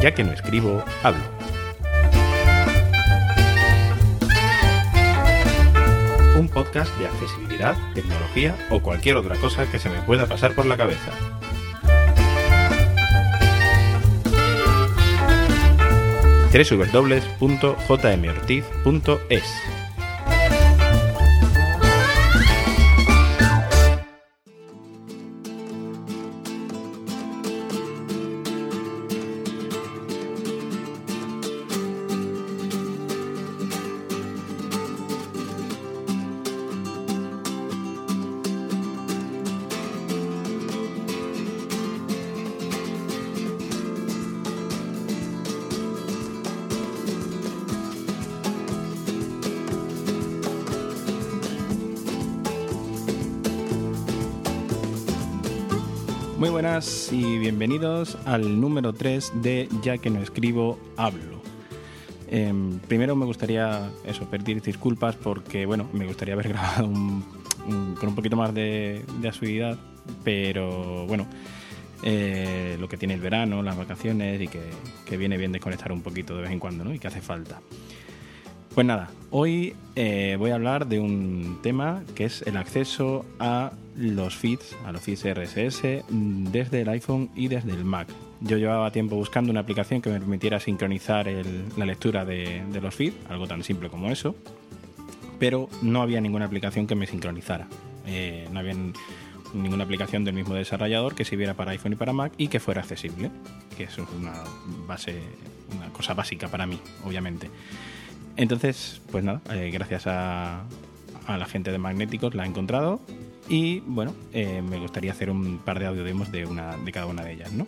Ya que no escribo, hablo. Un podcast de accesibilidad, tecnología o cualquier otra cosa que se me pueda pasar por la cabeza. www.jmortiz.es Muy buenas y bienvenidos al número 3 de Ya que no escribo, hablo. Em, primero me gustaría eso, pedir disculpas porque bueno, me gustaría haber grabado con un poquito más de, de asiduidad, pero bueno, eh, lo que tiene el verano, las vacaciones y que, que viene bien desconectar un poquito de vez en cuando, ¿no? Y que hace falta. Pues nada, hoy eh, voy a hablar de un tema que es el acceso a los feeds, a los feeds RSS desde el iPhone y desde el Mac. Yo llevaba tiempo buscando una aplicación que me permitiera sincronizar la lectura de, los feeds, algo tan simple como eso, pero no había ninguna aplicación que me sincronizara. Eh, no había ninguna aplicación del mismo desarrollador que sirviera para iPhone y para Mac y que fuera accesible, que es una base, una cosa básica para mí, obviamente. Entonces, pues nada, eh, gracias a, la gente de Magnéticos la he encontrado y bueno, eh, me gustaría hacer un par de audio demos de, una, de cada una de ellas, ¿no?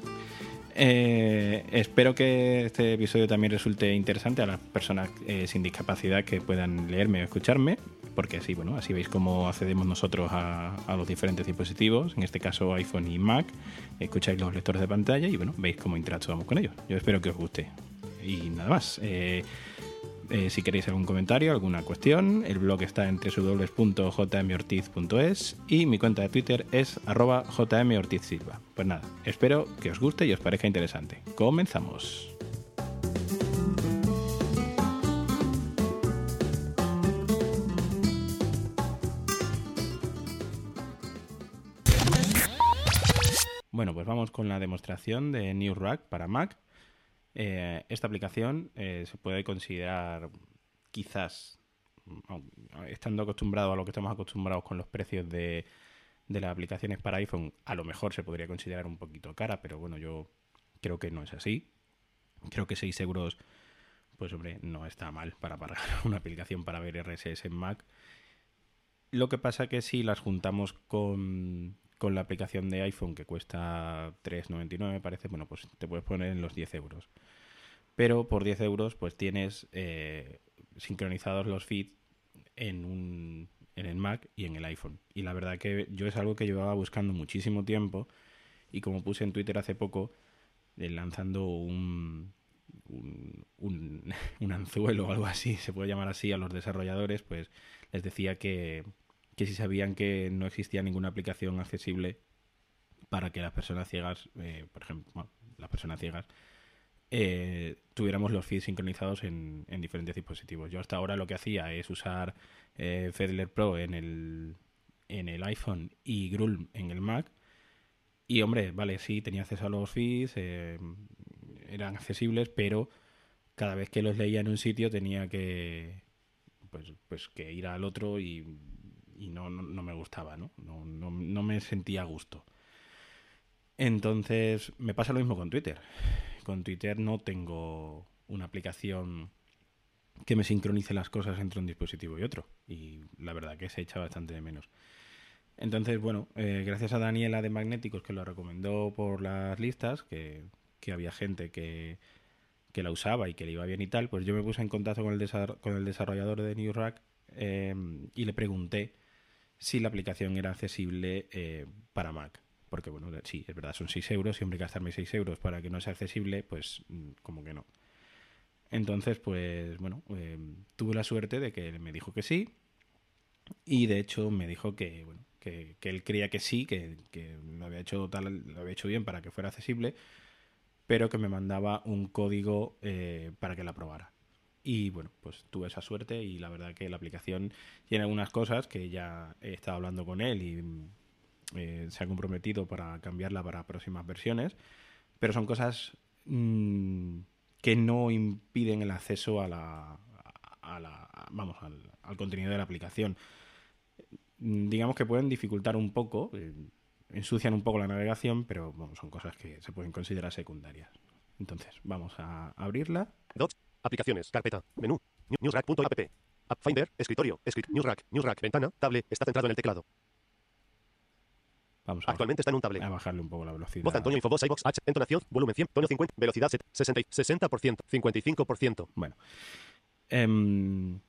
Eh, espero que este episodio también resulte interesante a las personas sin discapacidad que puedan leerme o escucharme, porque así, bueno, así veis cómo accedemos nosotros a, los diferentes dispositivos, en este caso iPhone y Mac, escucháis los lectores de pantalla y bueno, veis cómo interactuamos con ellos. Yo espero que os guste. Y nada más. Eh, si queréis algún comentario, alguna cuestión, el blog está en www.jmortiz.es y mi cuenta de Twitter es arroba jmortizsilva. Pues nada, espero que os guste y os parezca interesante. Comenzamos. Bueno, pues vamos con la demostración de New Rack para Mac. Eh, esta aplicación eh, se puede considerar quizás, aun- estando acostumbrado a lo que estamos acostumbrados con los precios de, de las aplicaciones para iPhone, a lo mejor se podría considerar un poquito cara, pero bueno, yo creo que no es así. Creo que 6 euros, pues hombre, no está mal para pagar una aplicación para ver RSS en Mac. Lo que pasa que si las juntamos con, con la aplicación de iPhone que cuesta 3,99 me parece, bueno, pues te puedes poner en los 10 euros. Pero por 10 euros pues tienes eh, sincronizados los feeds en, un, en el Mac y en el iPhone. Y la verdad que yo es algo que llevaba buscando muchísimo tiempo y como puse en Twitter hace poco, eh, lanzando un, un, un- un anzuelo o algo así, se puede llamar así, a los desarrolladores, pues les decía que, que si sabían que no existía ninguna aplicación accesible para que las personas ciegas, eh, por ejemplo, bueno, las personas ciegas, eh, tuviéramos los feeds sincronizados en, en diferentes dispositivos. Yo hasta ahora lo que hacía es usar eh, Fedler Pro en el, en el iPhone y Grulm en el Mac. Y hombre, vale, sí, tenía acceso a los feeds, eh, eran accesibles, pero cada vez que los leía en un sitio tenía que pues, pues que ir al otro y, y no, no, me gustaba, ¿no? No, no, me sentía a gusto. Entonces, me pasa lo mismo con Twitter. Con Twitter no tengo una aplicación que me sincronice las cosas entre un dispositivo y otro. Y la verdad que se echa bastante de menos. Entonces, bueno, eh, gracias a Daniela de Magnéticos que lo recomendó por las listas, que, que había gente que, que la usaba y que le iba bien y tal, pues yo me puse en contacto con el, con el desarrollador de New Rack eh, y le pregunté si la aplicación era accesible eh, para Mac. Porque, bueno, sí, es verdad, son 6 euros hombre, gastarme 6 euros para que no sea accesible, pues mm, como que no. Entonces, pues bueno, eh, tuve la suerte de que me dijo que sí y de hecho me dijo que, bueno, que, él creía que sí, que, que lo había hecho tal, lo había hecho bien para que fuera accesible, pero que me mandaba un código eh, para que la probara. Y bueno, pues tuve esa suerte y la verdad que la aplicación tiene algunas cosas que ya he estado hablando con él y eh, se ha comprometido para cambiarla para próximas versiones, pero son cosas mm, que no impiden el acceso a la, vamos al, contenido de la aplicación. Digamos que pueden dificultar un poco, eh, ensucian un poco la navegación, pero son cosas que se pueden considerar secundarias. Entonces, vamos a abrirla. Aplicaciones, carpeta, menú, newsrack.app, app finder, escritorio, newsrack, newsrack, ventana, tablet, está centrado en el teclado. Vamos a, Actualmente está en un tablet. a bajarle un poco la velocidad. Voz Antonio Infovoz iVox H entonación volumen 100 tono 50 velocidad 60 60% 55%. Bueno. Em,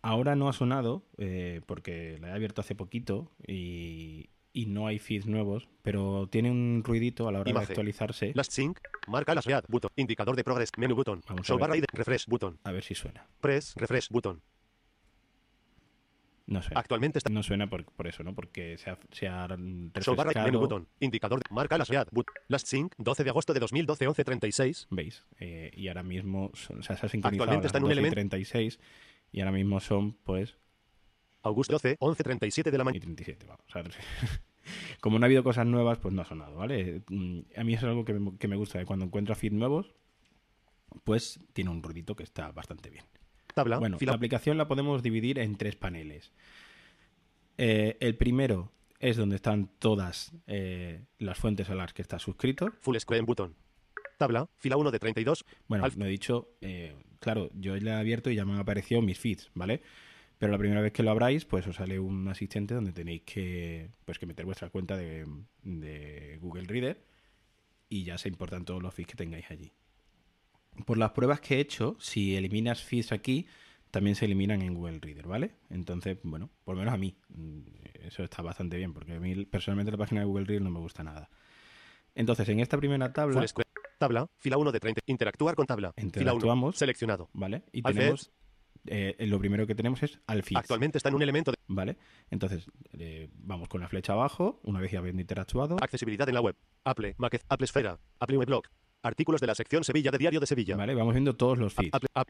ahora no ha sonado eh, porque la he abierto hace poquito y, y no hay feeds nuevos, pero tiene un ruidito a la hora Imagen. de actualizarse. Last sync, marca las read button, indicador de progress, menú button, Vamos a show ver. refresh button, A ver si suena. press, refresh button. No suena. Actualmente está No suena por, por eso, ¿no? Porque se ha, se ha refrescado. menú button, indicador de marca las read button, last sync, 12 de agosto de 2012 11:36. ¿Veis? Eh, y ahora mismo, son- o sea, se ha sincronizado Actualmente a está en un 12 y elemento- 36 y ahora mismo son, pues, Agosto 12 11:37 de la y mañana. 37, vamos. Como no ha habido cosas nuevas, pues no ha sonado, ¿vale? Mm, A mí eso es algo que me, que me gusta, que cuando encuentro feed nuevos, pues tiene un ruidito que está bastante bien. Tabla, Bueno, fila la aplicación la podemos dividir en tres paneles. Eh, el primero es donde están todas eh, las fuentes a las que estás suscrito. full screen button. Tabla, fila 1 de 32, Bueno, Alf- lo he dicho, eh, claro, yo ya he abierto y ya me han aparecido mis feeds, ¿vale? Pero la primera vez que lo abráis, pues os sale un asistente donde tenéis que, pues, que meter vuestra cuenta de, de Google Reader y ya se importan todos los feeds que tengáis allí. Por las pruebas que he hecho, si eliminas feeds aquí, también se eliminan en Google Reader, ¿vale? Entonces, bueno, por lo menos a mí, mm, eso está bastante bien, porque a mí personalmente la página de Google Reader no me gusta nada. Entonces, en esta primera tabla. Tabla, fila 1 de 30. Interactuar con tabla. Fila 1. Interactuamos. Seleccionado. ¿vale? Y tenemos, eh, lo primero que tenemos es al feed, Actualmente está en un elemento de ¿vale? Entonces, eh, vamos con la flecha abajo, una vez ya habiendo interactuado, accesibilidad en la web. Apple, Mac, Apple Esfera, Apple Weblog. Artículos de la sección Sevilla de Diario de Sevilla. ¿vale? Vamos viendo todos los feeds. Apple, App-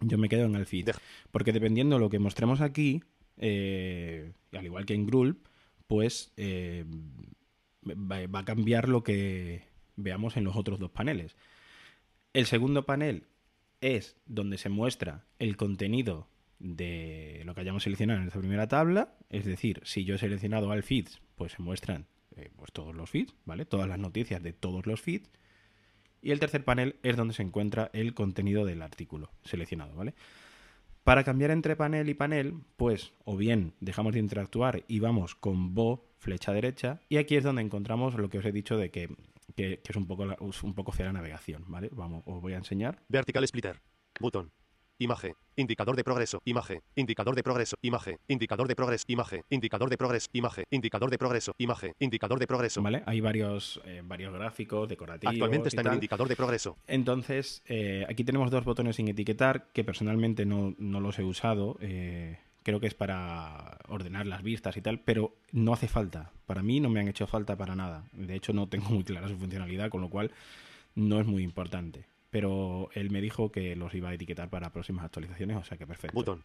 Yo me quedo en el feed. Deja. Porque dependiendo de lo que mostremos aquí, eh, al igual que en Grulp, pues va a cambiar lo que veamos en los otros dos paneles. El segundo panel es donde se muestra el contenido de lo que hayamos seleccionado en esta primera tabla. Es decir, si yo he seleccionado al feeds, pues se muestran eh, pues todos los feeds, ¿vale? Todas las noticias de todos los feeds. Y el tercer panel es donde se encuentra el contenido del artículo seleccionado, ¿vale? Para cambiar entre panel y panel, pues o bien dejamos de interactuar y vamos con Bo, flecha derecha, y aquí es donde encontramos lo que os he dicho de que, que- que es un poco, la- es un poco fea la navegación, ¿vale? Vamos, os voy a enseñar. Vertical Splitter. Botón. Imagen. Indicador de progreso. Imagen. Indicador de progreso. Imagen. Indicador de progreso. Imagen. Indicador de progreso. Imagen. Indicador de progreso. Imagen. Indicador de progreso. ¿Vale? Hay varios, eh, varios gráficos decorativos. Actualmente y está en tal. indicador de progreso. Entonces, eh, aquí tenemos dos botones sin etiquetar que personalmente no, no los he usado. eh, creo que es para ordenar las vistas y tal, pero no hace falta. Para mí no me han hecho falta para nada. De hecho, no tengo muy clara su funcionalidad, con lo cual no es muy importante. Pero él me dijo que los iba a etiquetar para próximas actualizaciones, o sea que perfecto. Botón.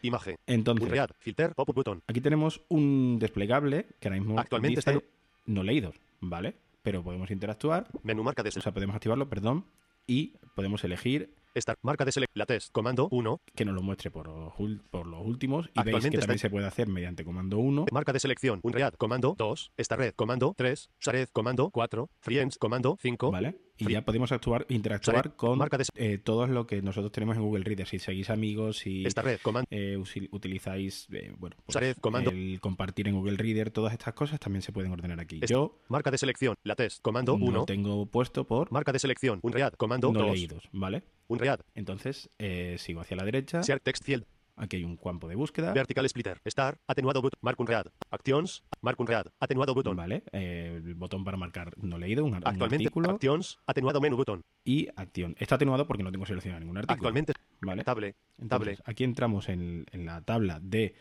Imagen. Entonces. Filter. Pop-up button. aquí tenemos un desplegable que ahora mismo Actualmente dice está no leídos, ¿vale? Pero podemos interactuar, Menú marca de o sea, podemos activarlo, perdón, y podemos elegir Start. Marca de select. La test. Comando 1. que nos lo muestre por los, ul- por los últimos y veis que también se puede hacer mediante comando 1 Marca de selección. Unread. Comando 2. Esta red. Comando 3. Shared. Comando 4. Friends. Comando 5. ¿vale? y Free- ya podemos actuar interactuar con marca de- eh, todo lo que nosotros tenemos en Google Reader si seguís amigos si Esta red. Comando. eh, utilizáis eh, bueno pues, Shared, comando. el compartir en Google Reader todas estas cosas también se pueden ordenar aquí Esta- yo Marca de selección. La test. Comando no 1. tengo puesto por Marca de selección. Unread. Comando no 2. leídos ¿vale? Unread. entonces eh, sigo hacia la derecha Share text field. aquí hay un campo de búsqueda Vertical splitter. Star. Atenuado button. Mark Unread. Actions. Mark Unread. Atenuado button. ¿vale? Eh, el botón para marcar no leído un, Actualmente. artículo Actions. Atenuado menú button. y acción. Está atenuado porque no tengo seleccionado ningún artículo. Actualmente. ¿vale? Table. Entonces, Table. aquí entramos en, en la tabla de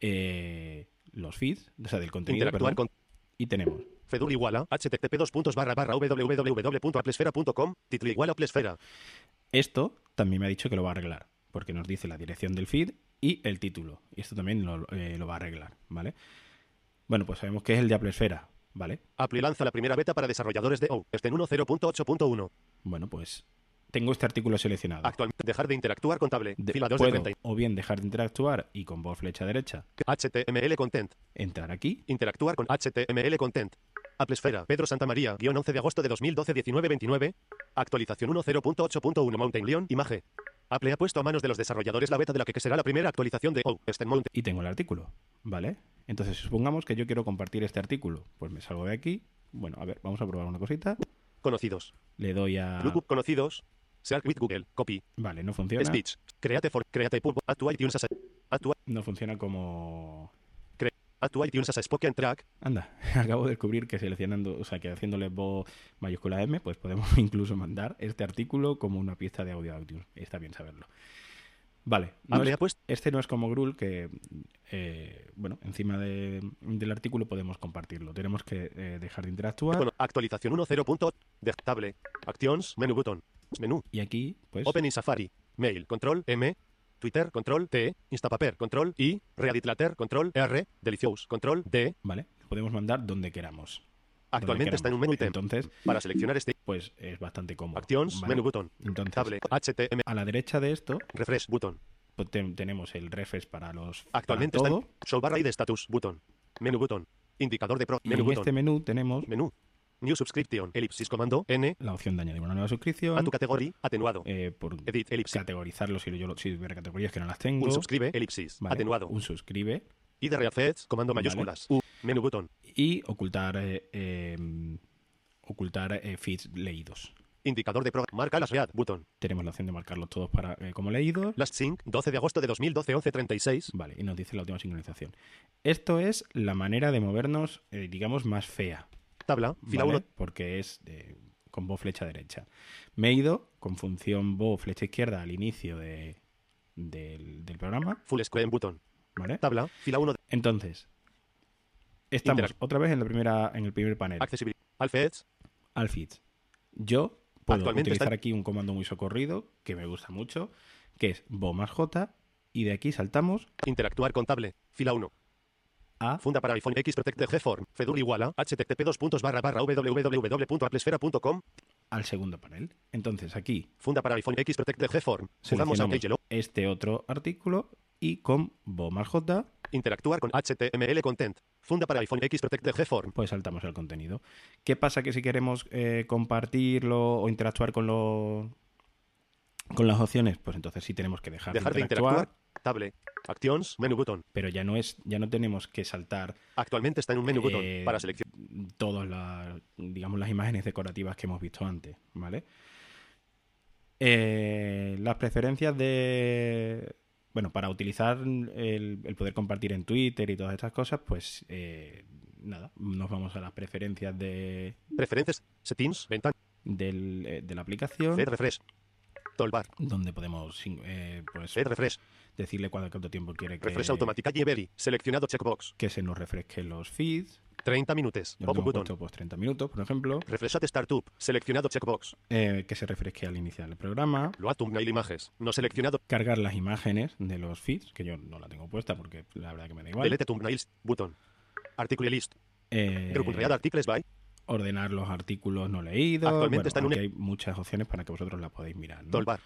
eh, los feeds, o sea, del contenido, Interactuar perdón, con. y tenemos Fedur igual a http dos puntos barra barra www.applesfera.com, título igual a Applesfera. Esto también me ha dicho que lo va a arreglar, porque nos dice la dirección del feed y el título. Y esto también lo, eh, lo va a arreglar, ¿vale? Bueno, pues sabemos que es el de Applesfera, ¿vale? Apply lanza la primera beta para desarrolladores de O, este en 1.0.8.1. Bueno, pues tengo este artículo seleccionado. Actualmente, dejar de interactuar con table, De- fila 2 de puedo 30. o bien dejar de interactuar y con voz flecha derecha HTML content, entrar aquí interactuar con HTML content. Applesfera, Pedro Santamaría, guion 11 de agosto de 2012, 19-29. Actualización 1.0.8.1 Mountain Lion, imagen. Apple ha puesto a manos de los desarrolladores la beta de la que será la primera actualización de O, este Mountain. y tengo el artículo, ¿vale? Entonces, supongamos que yo quiero compartir este artículo. Pues me salgo de aquí. Bueno, a ver, vamos a probar una cosita. Conocidos. Le doy a... Lookup conocidos. Search with Google. Copy. Vale, no funciona. Speech. Create for. Create pub. To iTunes as a. Add to, No funciona como... add to iTunes as a spoken track. Anda, acabo de descubrir que seleccionando, o sea, que haciéndole voz mayúscula M, pues podemos incluso mandar este artículo como una pista de audio a iTunes. Está bien saberlo. Vale, no Apple es- ha puesto. este no es como Grul, que, eh, bueno, encima de- del artículo podemos compartirlo. Tenemos que eh, dejar de interactuar Bueno, actualización 1.0. De table. Actions. Menú button. Menú. y aquí, pues, Open in Safari. Mail. Control M. Twitter. Control T. Instapaper. Control I. Reddit Later. Control R. Delicious. Control D. vale, lo podemos mandar donde queramos. donde Actualmente está en un menú ítem. Entonces, Para seleccionar este. pues es bastante cómodo. Actions. ¿vale? Menú button. Entonces, Table. HTML. a la derecha de esto Refresh. Button. pues, te- tenemos el refresh para los Actualmente para está todo. en show barra y de status. Button. Menú button. Indicador de pro. Y Menú en button. este menú tenemos Menú. New subscription. Elipsis comando. N. la opción de añadir una nueva suscripción. A tu categoría. Atenuado. eh, por Edit. Elipsis. categorizarlo si yo lo- si hubiera categorías que no las tengo. Un subscribe. Elipsis. ¿vale? Atenuado. Un suscribe. Y de readsets. Comando Vale. mayúsculas. U. Menú button. Y ocultar eh, eh, ocultar eh, feeds leídos. Indicador de pro. Marca las read. Button. Tenemos la opción de marcarlos todos para eh, como leídos. Last sync. 12 de agosto de 2012. 11.36. Vale, y nos dice la última sincronización. Esto es la manera de movernos, eh, digamos, más fea. Tabla. Fila ¿vale? 1. Porque es con voz flecha derecha. Me he ido con función voz flecha izquierda al inicio de- del, del programa. Full screen. Button. ¿Vale? Tabla. Fila 1. Entonces, estamos otra vez en, la primera, en el primer panel. Accesibilidad. Alfeds. Al feed. Yo puedo Actualmente utilizar está- aquí un comando muy socorrido que me gusta mucho, que es bo más j, y de aquí saltamos Interactuar con table. Fila 1. A Funda para iPhone X Protect de GForm. Fedur igual a http dos puntos barra barra www.applesfera.com. al segundo panel. Entonces aquí Funda para iPhone X Protect de GForm. A seleccionamos Yellow. este otro artículo y con bo más j Interactuar con HTML Content. Funda para iPhone X Protect de GForm. pues saltamos al contenido. ¿Qué pasa que si queremos eh, compartirlo o interactuar con los con las opciones? Pues entonces sí tenemos que dejar, Dejar de interactuar. Table. Actions. Menú button. pero ya no es ya no tenemos que saltar Actualmente está en un menú eh, Para selección. todas las digamos las imágenes decorativas que hemos visto antes, ¿vale? Eh, las preferencias de bueno, para utilizar el, el poder compartir en Twitter y todas estas cosas, pues eh, nada, nos vamos a las preferencias de, Preferencias. Settings. Ventana. del, eh, de la aplicación, Fed refresh. Toolbar. donde podemos eh, pues, Fed refresh. Decirle cuánto, tiempo quiere que, Refresh automática y Seleccionado checkbox. que se nos refresque los feeds. 30 minutos. Yo lo puesto pues 30 minutos, por ejemplo. Refresh at startup. Seleccionado checkbox. eh, que se refresque al iniciar el programa. Load thumbnail images. No seleccionado. cargar las imágenes de los feeds, que yo no la tengo puesta porque la verdad que me da igual. Delete thumbnails. Button. Article list. Eh, Read articles by. ordenar los artículos no leídos. Actualmente Bueno, está en un- hay muchas opciones para que vosotros las podáis mirar. ¿no? Toolbar.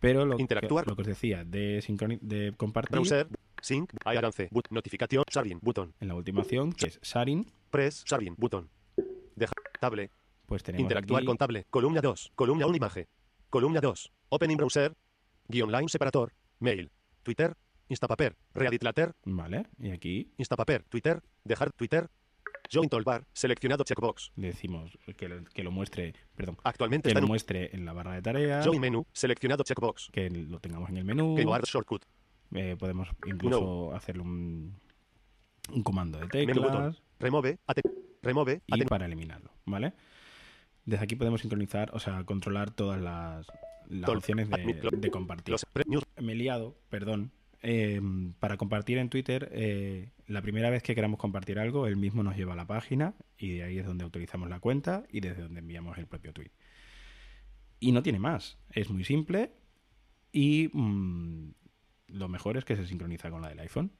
Pero lo, Interactuar. Que, lo que os decía de, de compartir Browser. Sync. Avance. But. Notificación. Sharing. Button. en la última opción, que es sharing, Press. Sharing. Button. Deja. Table. pues tenemos Interactuar aquí- con table. Columna 2. Columna 1 imagen. Columna 2. Open in browser. Guión line separator. Mail. Twitter. Instapaper. Reddit Later. Vale, y aquí Instapaper. Twitter. Dejar Twitter. Join toolbar. Seleccionado checkbox. decimos que lo, que lo muestre, perdón, Actualmente que está lo en muestre en la barra de tareas, Join menú. Seleccionado checkbox. que lo tengamos en el menú. Keyboard shortcut. eh, podemos incluso hacerle un, un comando de teclas. Remove. Remove. y para eliminarlo, ¿vale? Desde aquí podemos sincronizar, o sea, controlar todas las, las opciones de, de compartir. Me he liado, perdón. Eh, para compartir en Twitter, eh, la primera vez que queramos compartir algo, él mismo nos lleva a la página y de ahí es donde autorizamos la cuenta y desde donde enviamos el propio tweet. Y no tiene más, es muy simple y mm, lo mejor es que se sincroniza con la del iPhone.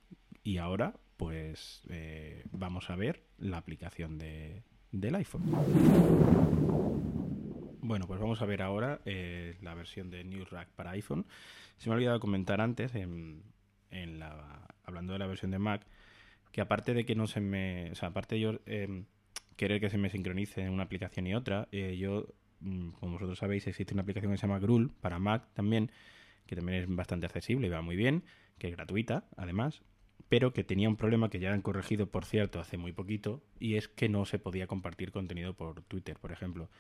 Y ahora, pues eh, vamos a ver la aplicación de, del iPhone. Bueno, pues vamos a ver ahora eh, la versión de NewsRack para iPhone. Se me ha olvidado comentar antes, en, en la, hablando de la versión de Mac, que aparte de que no se me. O sea, aparte de yo eh, querer que se me sincronice en una aplicación y otra, eh, yo, mm, como vosotros sabéis, existe una aplicación que se llama Grul para Mac también, que también es bastante accesible y va muy bien, que es gratuita, además, pero que tenía un problema que ya han corregido, por cierto, hace muy poquito, y es que no se podía compartir contenido por Twitter, por ejemplo.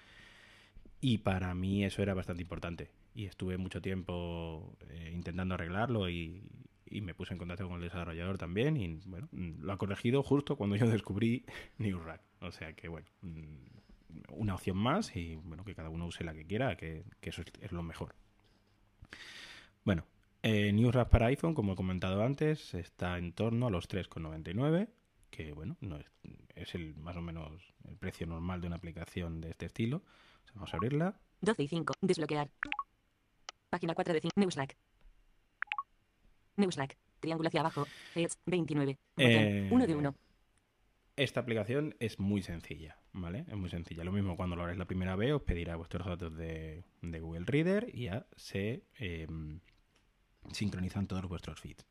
Y para mí eso era bastante importante. Y estuve mucho tiempo eh, intentando arreglarlo y, y me puse en contacto con el desarrollador también. Y bueno, lo ha corregido justo cuando yo descubrí NewsRack. O sea que bueno, mm, una opción más y bueno, que cada uno use la que quiera, que, que eso es, lo mejor. Bueno, eh, NewsRack para iPhone, como he comentado antes, está en torno a los 3,99, que bueno, no es, es el más o menos el precio normal de una aplicación de este estilo. Vamos a abrirla. 12 y 5. Desbloquear. Página 4 de 5. Newsrack. Newsrack. Triángulo hacia abajo. Feeds 29. Botón. Eh, 1 de 1. Esta aplicación es muy sencilla, ¿vale? Es muy sencilla. Lo mismo cuando lo haréis la primera vez, os pedirá vuestros datos de, de Google Reader y ya se eh, sincronizan todos vuestros feeds.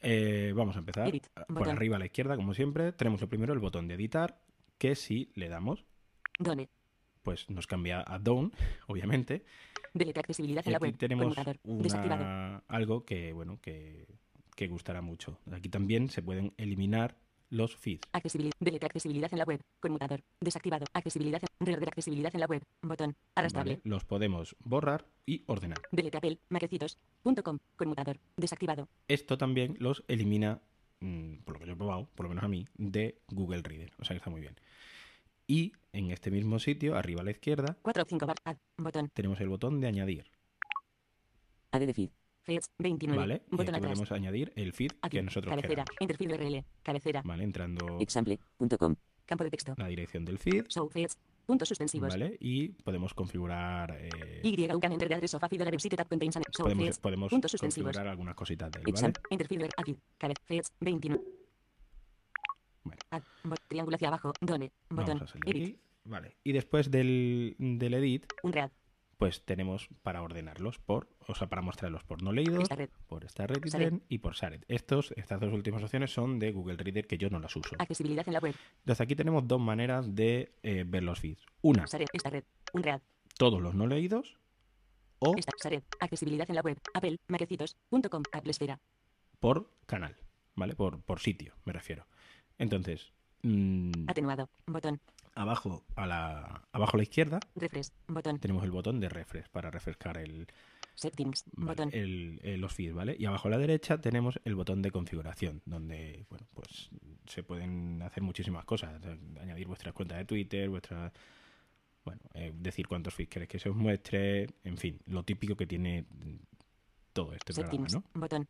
Eh, vamos a empezar. Edit, Por botón. arriba a la izquierda, como siempre, tenemos lo primero el botón de editar, que si le damos, Done. pues nos cambia a Down, obviamente. Delete accesibilidad en la aquí web. tenemos una, algo que, bueno, que, que gustará mucho. Aquí también se pueden eliminar los feeds. Accesibilidad. Delete accesibilidad en la web. Conmutador. Desactivado. Accesibilidad. En... Reordenar accesibilidad en la web. Botón. Arrastrable. ¿vale? Los podemos borrar y ordenar. Delete Apple. Maquecitos.com. Conmutador. Desactivado. Esto también los elimina, mm, por lo que yo he probado, por lo menos a mí, de Google Reader. O sea que está muy bien. Y en este mismo sitio, arriba a la izquierda, 4 o 5 bar. Add. Botón. tenemos el botón de añadir. Add de feed. Feeds 29. ¿Vale? Y Botón aquí atrás. podemos añadir el feed Aquí. que nosotros Cabecera. queramos. Interfeed URL. Cabecera. ¿Vale? Entrando Example.com. Campo de texto. la dirección del feed. Show feeds. Puntos suspensivos. ¿Vale? Y podemos configurar. eh, Y calendar de address of a feed website podemos podemos configurar algunas cositas de él, ¿vale? Interfeed. Aquí. Feeds 29. Bueno. Bot- Triángulo hacia abajo. Done. Botón. Vamos a salir Edit. aquí. Vale. Y después del, del edit, Un read. pues tenemos para ordenarlos por, o sea, para mostrarlos por no leídos, Esta red. por esta red Saret. y por Saret. Estos, estas dos últimas opciones son de Google Reader que yo no las uso. Accesibilidad en la web. Entonces aquí tenemos dos maneras de eh, ver los feeds. Una, Saret. Esta red. Un read. todos los no leídos o Esta. Saret. Accesibilidad en la web. Apple. Maquecitos.com. Apple Esfera. por canal, ¿vale? Por, por sitio, me refiero. Entonces, mm, Atenuado. Botón. abajo, a la, abajo a la izquierda Refresh. Botón. tenemos el botón de refresh para refrescar el, Settings. Vale, Botón. el- el- los feeds, ¿vale? Y abajo a la derecha tenemos el botón de configuración, donde, bueno, pues se pueden hacer muchísimas cosas. añadir vuestras cuentas de Twitter, vuestra... Bueno, eh, decir cuántos feeds queréis que se os muestre, en fin, lo típico que tiene todo este programa, Settings. ¿no? Botón.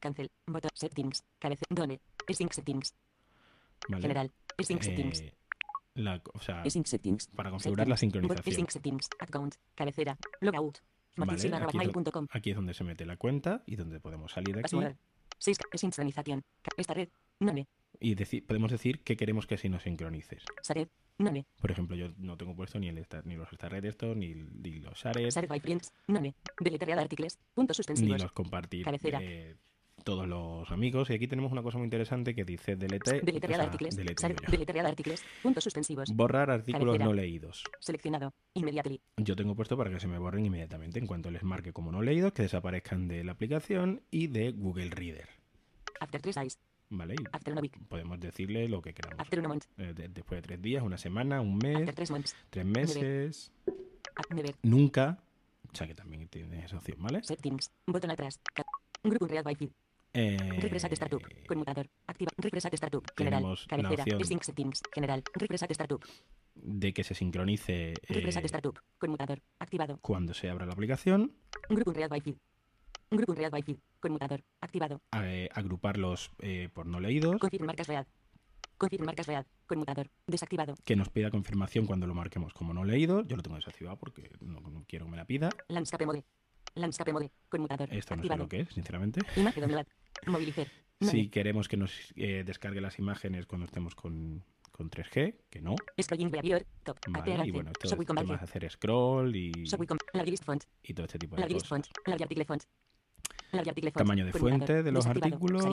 Cancel. Botón. Settings. Cabece. Done. Sync settings. ¿Vale? General. Sync settings. Eh, la- o sea, settings. para configurar la Settings. Bot- sincronización. Sync settings. Account. Cabecera. Logout. Vale, aquí, es, do- aquí es donde se mete la cuenta y donde podemos salir de aquí Password. 6. Sincronización. Esta red. None. y deci- podemos decir que queremos que si nos sincronices. Sared. None. Por ejemplo, yo no tengo puesto ni, el star- ni los Star Red estos, ni, ni los Shared, Sared by friends. None. Deletrear articles. Puntos ni suspensivos. los compartir Cabecera. eh, todos los amigos. Y aquí tenemos una cosa muy interesante que dice delete. Deletrear articles. Puntos suspensivos. borrar artículos Cabecera. no leídos. Seleccionado. Immediately. Yo tengo puesto para que se me borren inmediatamente en cuanto les marque como no leídos, que desaparezcan de la aplicación y de Google Reader. After 3 eyes. ¿Vale? Y After one week. podemos decirle lo que queramos. After month. Eh, de- después de tres días, una semana, un mes, After 3 months. tres meses, App Never. nunca. O sea que también tiene esa opción, ¿vale? Settings. Botón atrás. Grupo Unreal by feed. Eh, at Startup. Conmutador. Activa. At Startup. General. Cabecera. Sync settings. General. At Startup. de que se sincronice eh, at Startup. Conmutador. Activado. cuando se abra la aplicación. Grupo Unreal by feed. Grupo Unread by feed. Conmutador. Activado. eh, agruparlos eh, por no leídos, Confirm marcas read. Confirm marcas read. Conmutador. Desactivado. que nos pida confirmación cuando lo marquemos como no leído. Yo lo tengo desactivado porque no, no quiero que me la pida. Landscape mode. Landscape mode. Conmutador. Esto no sé activado. lo que es, sinceramente. Imagen download. Nueve. Si queremos que nos eh, descargue las imágenes cuando estemos con, con 3G, que no. Scrolling behavior. Top. Vale, y bueno, esto Showing es con temas de value. hacer scroll y, y todo este tipo de Largest cosas. font. Large article font. Large article font. Tamaño de fuente de los artículos.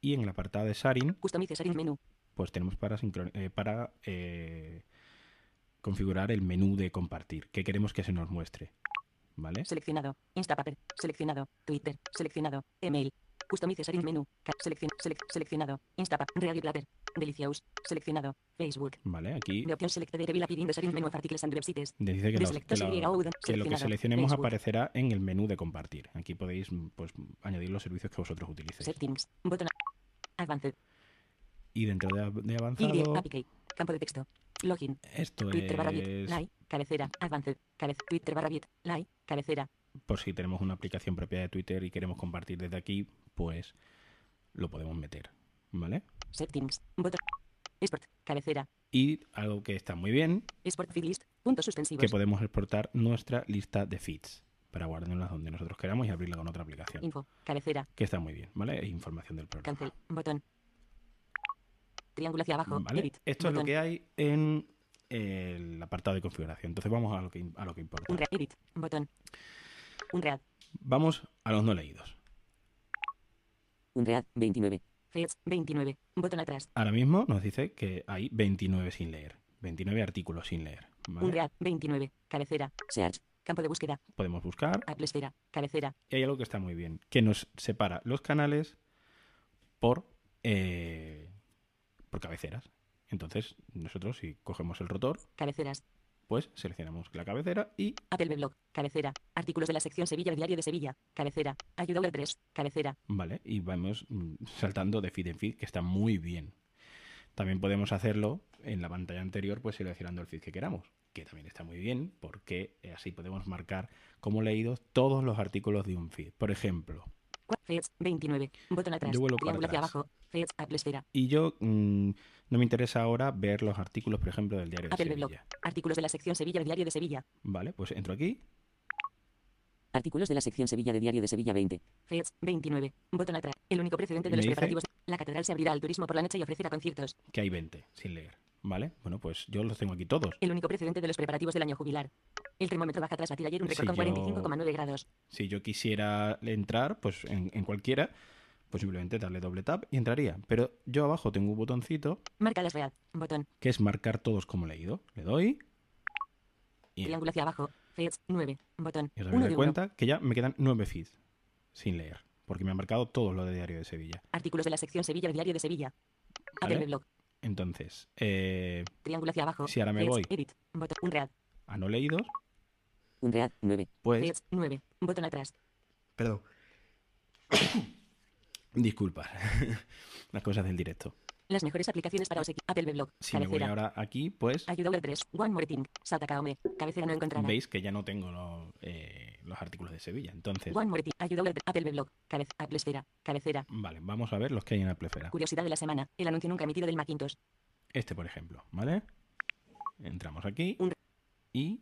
Y en el apartado de sharing, pues tenemos para, eh, para eh, configurar el menú de compartir, que queremos que se nos muestre. ¿Vale? Seleccionado. Instapaper. Seleccionado. Twitter. Seleccionado. Email. Customize sharing menú. Seleccion- selec- seleccionado. Instapaper. Real Platter. Delicious. Seleccionado. Facebook. Vale, aquí De opción selected de Pirin de sharing menú of articles and websites. dice que, los- Deselectos que lo- y que lo que Seleccionado. seleccionemos Facebook. aparecerá en el menú de compartir. Aquí podéis pues, añadir los servicios que vosotros utilicéis. Settings. Botón. Advanced. Y dentro de, de Y. avanzado, APK. Campo de texto. Login. esto Twitter barra bit. es Like. Cabecera. Advanced. Cabez. Twitter barra bit. Like. Cabecera. por si tenemos una aplicación propia de Twitter y queremos compartir desde aquí, pues lo podemos meter. ¿Vale? Settings. Botón. Export. Cabecera. Y algo que está muy bien, Export feed list. Puntos suspensivos. que podemos exportar nuestra lista de feeds para guardarlas donde nosotros queramos y abrirla con otra aplicación. Info. Cabecera. Que está muy bien, ¿vale? Información del programa. Cancel. Botón. Triángulo hacia abajo. ¿Vale? Edit. Esto es lo que hay en el apartado de configuración. Entonces vamos a lo que, a lo que importa. Unread. Edit. Botón. Unread. Vamos a los no leídos. Unread. 29. Feeds. 29. Botón atrás. Ahora mismo nos dice que hay 29 sin leer. 29 artículos sin leer. ¿vale? Unread. 29. Cabecera. Search. Campo de búsqueda. Podemos buscar. Apple Esfera. Cabecera. Y hay algo que está muy bien, que nos separa los canales por, eh, por cabeceras. Entonces, nosotros si cogemos el rotor, Cabeceras. pues seleccionamos la cabecera y Apple Blog. Cabecera. Artículos de la sección Sevilla del Diario de Sevilla. Cabecera. Ayuda 3. Cabecera. Vale, y vamos mm, saltando de feed en feed, que está muy bien. También podemos hacerlo en la pantalla anterior, pues seleccionando el feed que queramos, que también está muy bien, porque eh, así podemos marcar como leídos todos los artículos de un feed. Por ejemplo, Feeds. 29. Botón atrás. Triángulo hacia abajo. Y yo mm, no me interesa ahora ver los artículos, por ejemplo, del diario de Apple Blog. Sevilla. Artículos de la sección Sevilla del Diario de Sevilla. Vale, pues entro aquí, Artículos de la sección Sevilla de Diario de Sevilla 20. Feeds. 29. Botón atrás. El único precedente de los preparativos. La catedral se abrirá al turismo por la noche y ofrecerá conciertos. que hay 20 sin leer. Vale, bueno, pues yo los tengo aquí todos. El único precedente de los preparativos del año jubilar. El termómetro baja tras batir ayer un récord con yo- 45,9 grados. Si yo quisiera entrar, pues en, en cualquiera, pues simplemente darle doble tap y entraría. Pero yo abajo tengo un botoncito Marca las read. Botón. que es marcar todos como leído. Le doy y, Triángulo hacia abajo. Feeds. 9. Botón. y os 1 dais de 1. cuenta que ya me quedan nueve feeds sin leer. Porque me ha marcado todo lo de Diario de Sevilla. Artículos de la sección Sevilla Diario de Sevilla. ¿Vale? Blog. Entonces, eh, Triángulo hacia abajo. Si ahora me Feeds, voy. Edit. Botón. Unread. a no leídos, Unread 9. pues... Feeds. 9. Botón atrás. Perdón. Disculpa. Las cosas del directo. Las mejores aplicaciones para OSX. Apple Blog. Si me voy Cabecera. ahora aquí, pues Ayuda 3. One more thing. Salta Kaome. Cabecera no encontrada. veis que ya no tengo los, eh, los artículos de Sevilla. Entonces, One more thing. Ayuda Apple Blog. Apple Esfera. Cabecera. vale, vamos a ver los que hay en Apple Esfera. Curiosidad de la semana. El anuncio nunca emitido del Macintosh. Este, por ejemplo, ¿vale? Entramos aquí Un- y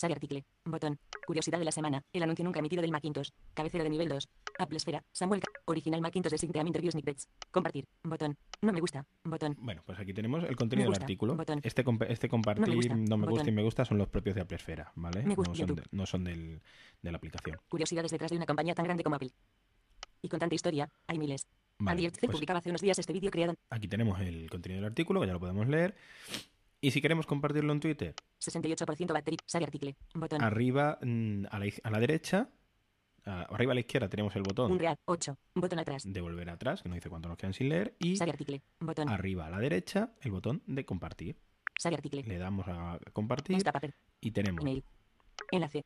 Sale article. Botón. Curiosidad de la semana. El anuncio nunca emitido del Macintosh. Cabecera de nivel 2. Apple Esfera. Samuel. Original Macintosh de Signtem Interview Snippets. Compartir. Botón. No me gusta. Botón. bueno, pues aquí tenemos el contenido del artículo. botón. Este, comp- este compartir, No me gusta, no me gusta y me gusta son los propios de Apple Esfera, ¿vale? Me gusta, no son, de, no son del, de la aplicación. Curiosidades detrás de una compañía tan grande como Apple. Y con tanta historia, hay miles. Vale, Andy pues publicaba hace unos días este vídeo creado aquí tenemos el contenido del artículo, que ya lo podemos leer. Y si queremos compartirlo en Twitter, 68% batería. Sale article. Botón. arriba mm, a la, a la derecha, a- arriba a la izquierda tenemos el botón Un real. 8. Botón atrás. de volver atrás, que nos dice cuánto nos quedan sin leer, y Sale article. Botón. arriba a la derecha el botón de compartir. Sale article. Le damos a compartir Instapaper. y tenemos Email. Enlace.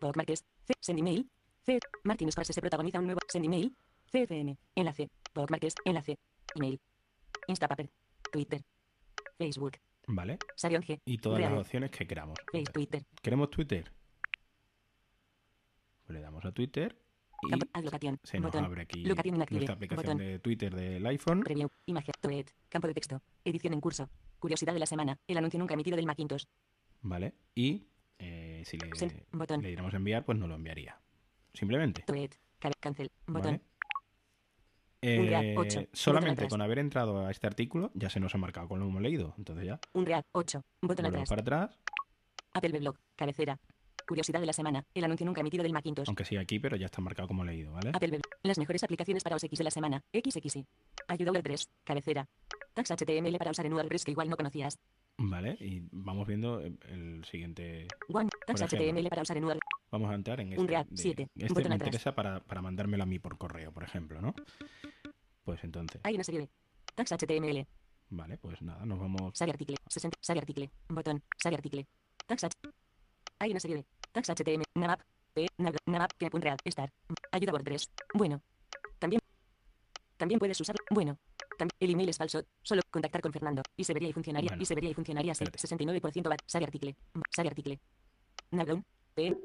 Bookmarks. C. Send email. C. Martin Scorsese se protagoniza un nuevo Send email. CFM. Enlace. Bookmarks. Enlace. Email. Instapaper. Twitter. Facebook. ¿vale? Sarion G. Y todas Real. las opciones que queramos. Face Twitter. ¿Queremos Twitter? le damos a Twitter y Campo, add locación. se nos Botón. abre aquí Locación inactive. nuestra aplicación Botón. de Twitter del iPhone. Preview. Imagen. Thread. Campo de texto. Edición en curso. Curiosidad de la semana. El anuncio nunca emitido del Macintosh. ¿Vale? Y eh, si le, Send. Botón. le diéramos enviar, pues no lo enviaría. Simplemente. Cabe- Cancel. Botón. ¿vale? Real, Eh, ocho. Botón solamente atrás. con haber entrado a este artículo ya se nos ha marcado con lo que hemos leído. Entonces ya Un real. 8. Botón atrás. para atrás, Apple Blog. Cabecera. Curiosidad de la semana. El anuncio nunca emitido del Macintosh. aunque sigue aquí, pero ya está marcado como leído, ¿vale? Apple. Las mejores aplicaciones para OS X de la semana. XXI. Ayuda WordPress. Cabecera. Tags HTML para usar en WordPress que igual no conocías. Vale, y vamos viendo el- siguiente. One. Tags. HTML para usar en WordPress. Vamos a entrar en este. Un real, de- siete. Este Botón me atrás. interesa para, para mandármelo a mí por correo, por ejemplo, ¿no? Pues entonces, Hay una serie de. Tags HTML. vale, pues nada, nos vamos. Sale article. 60. Sale article. Botón. Sale article. Tags H. Hay una serie de. Tags HTML. Navap. P. Nav- Navap. que punto real. Estar. Ayuda WordPress. Bueno. También. También puedes usarlo. Bueno. El email es falso. Solo contactar con Fernando. Y se vería y funcionaría. Bueno. Y se vería y funcionaría. Espérate. 69% bat. Sale article. Sale article. Navdown. P.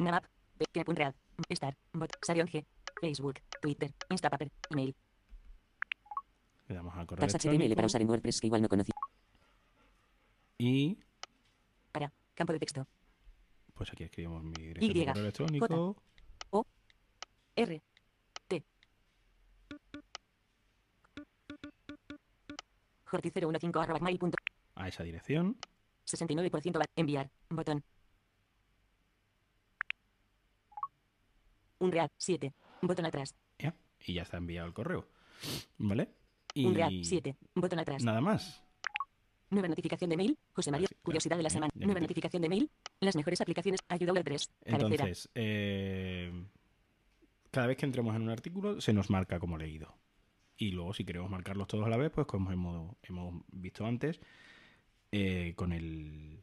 Navap. P. que punto real. Estar. Bot. Sale 11. Facebook. Twitter. Instapaper. Email. Le damos a correo HTML para usar en WordPress que igual no conocía. y Para. Campo de texto. pues aquí escribimos mi dirección de Y, correo electrónico. R. T. Jorti015 arroba mail punto- a esa dirección. 69% va- enviar. Botón. Un real. 7. Botón atrás. ya, y ya está enviado el correo. ¿Vale? Y Un real. 7. Botón atrás. nada más. Nueva notificación de mail. José María. Claro. Curiosidad de la semana. Nueva notificación de mail. Las mejores aplicaciones. Ayuda WordPress. Cabecera. Entonces, eh, cada vez que entremos en un artículo se nos marca como leído. Y luego, si queremos marcarlos todos a la vez, pues como hemos, hemos visto antes, eh, con el.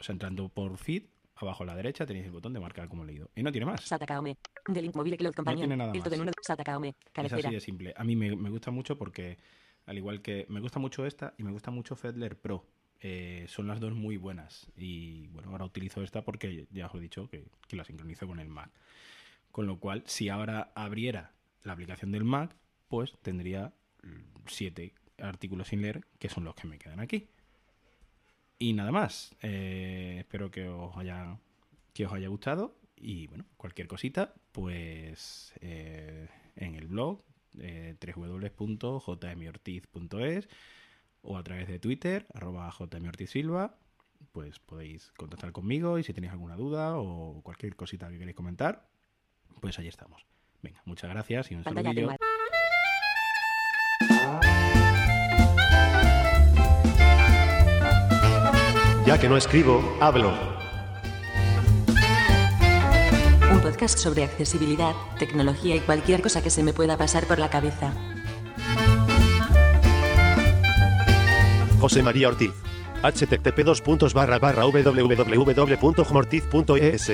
O sea, entrando por feed, abajo a la derecha tenéis el botón de marcar como leído. Y no tiene más. Satakaome. De Link Mobile Cloud Companion. tiene nada más. en uno. Satakaome. Es así de simple. A mí me, me gusta mucho porque, al igual que me gusta mucho esta y me gusta mucho Fedler Pro. Eh, son las dos muy buenas. Y bueno, ahora utilizo esta porque ya os he dicho que, que la sincronizo con el Mac. Con lo cual, si ahora abriera la aplicación del Mac, pues tendría siete artículos sin leer, que son los que me quedan aquí. Y nada más. Eh, espero que os haya que os haya gustado. Y bueno, cualquier cosita, pues eh, en el blog eh, www.jmortiz.es o a través de Twitter, arroba jmortizsilva, pues podéis contactar conmigo y si tenéis alguna duda o cualquier cosita que queréis comentar, pues ahí estamos. Venga, muchas gracias y un Pantalla saludillo. Ya que no escribo, hablo. Un podcast sobre accesibilidad, tecnología y cualquier cosa que se me pueda pasar por la cabeza. José María Ortiz. http www.jmortiz.es